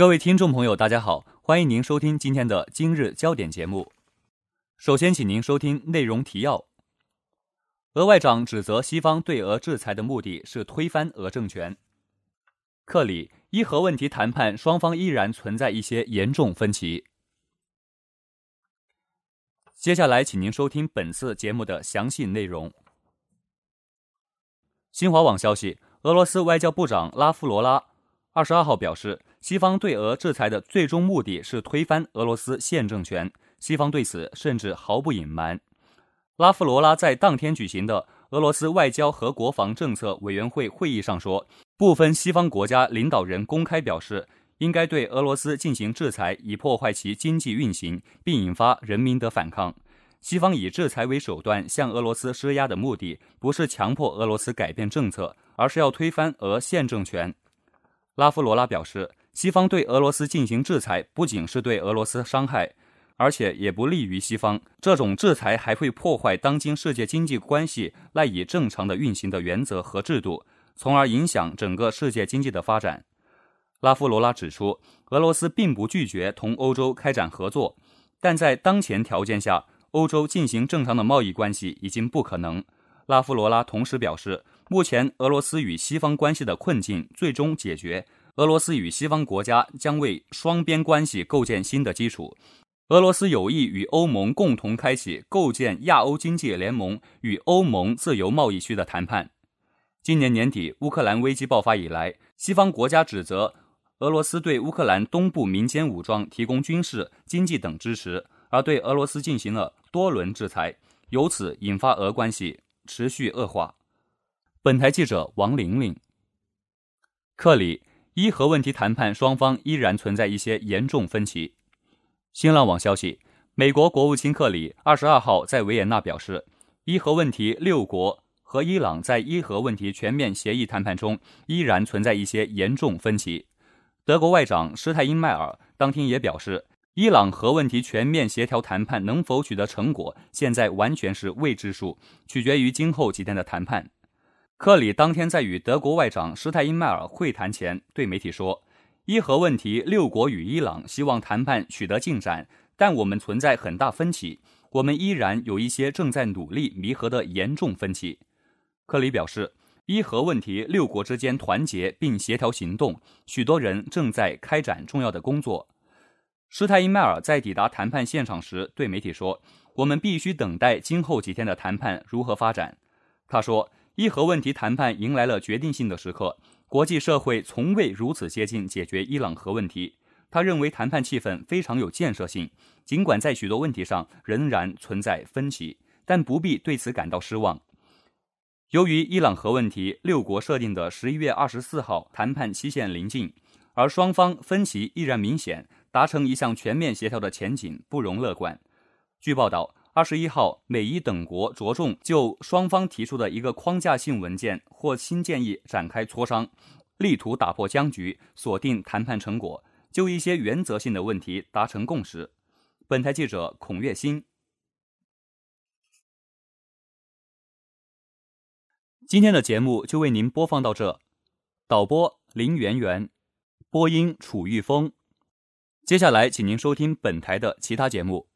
各位听众朋友，大家好，欢迎您收听今天的今日焦点节目。首先，请您收听内容提要。俄外长指责西方对俄制裁的目的是推翻俄政权。克里伊核问题谈判双方依然存在一些严重分歧。接下来，请您收听本次节目的详细内容。新华网消息，俄罗斯外交部长拉夫罗拉二十二号表示，西方对俄制裁的最终目的是推翻俄罗斯现政权，西方对此甚至毫不隐瞒。拉夫罗拉在当天举行的俄罗斯外交和国防政策委员会会议上说，部分西方国家领导人公开表示，应该对俄罗斯进行制裁，以破坏其经济运行，并引发人民的反抗。西方以制裁为手段向俄罗斯施压的目的，不是强迫俄罗斯改变政策，而是要推翻俄现政权。拉夫罗拉表示，西方对俄罗斯进行制裁，不仅是对俄罗斯伤害。而且也不利于西方，这种制裁还会破坏当今世界经济关系赖以正常的运行的原则和制度，从而影响整个世界经济的发展。拉夫罗拉指出，俄罗斯并不拒绝同欧洲开展合作，但在当前条件下，欧洲进行正常的贸易关系已经不可能。拉夫罗拉同时表示，目前俄罗斯与西方关系的困境最终解决，俄罗斯与西方国家将为双边关系构建新的基础。俄罗斯有意与欧盟共同开启构建亚欧经济联盟与欧盟自由贸易区的谈判。今年年底，乌克兰危机爆发以来，西方国家指责俄罗斯对乌克兰东部民间武装提供军事、经济等支持，而对俄罗斯进行了多轮制裁，由此引发俄关系持续恶化。本台记者王玲玲。克里伊核问题谈判双方依然存在一些严重分歧。新浪网消息，美国国务卿克里二十二号在维也纳表示，伊核问题六国和伊朗在伊核问题全面协议谈判中依然存在一些严重分歧。德国外长施泰因迈尔当天也表示，伊朗核问题全面协调谈判能否取得成果，现在完全是未知数，取决于今后几天的谈判。克里当天在与德国外长施泰因迈尔会谈前对媒体说。伊核问题，六国与伊朗希望谈判取得进展，但我们存在很大分歧。我们依然有一些正在努力弥合的严重分歧。克里表示，伊核问题六国之间团结并协调行动，许多人正在开展重要的工作。施泰因迈尔在抵达谈判现场时对媒体说：“我们必须等待今后几天的谈判如何发展。”他说：“伊核问题谈判迎来了决定性的时刻。”国际社会从未如此接近解决伊朗核问题。他认为谈判气氛非常有建设性，尽管在许多问题上仍然存在分歧，但不必对此感到失望。由于伊朗核问题六国设定的十一月二十四号谈判期限临近，而双方分歧依然明显，达成一项全面协调的前景不容乐观。据报道。二十一号，美伊等国着重就双方提出的一个框架性文件或新建议展开磋商，力图打破僵局，锁定谈判成果，就一些原则性的问题达成共识。本台记者孔月新。今天的节目就为您播放到这，导播林媛媛，播音楚玉峰。接下来，请您收听本台的其他节目。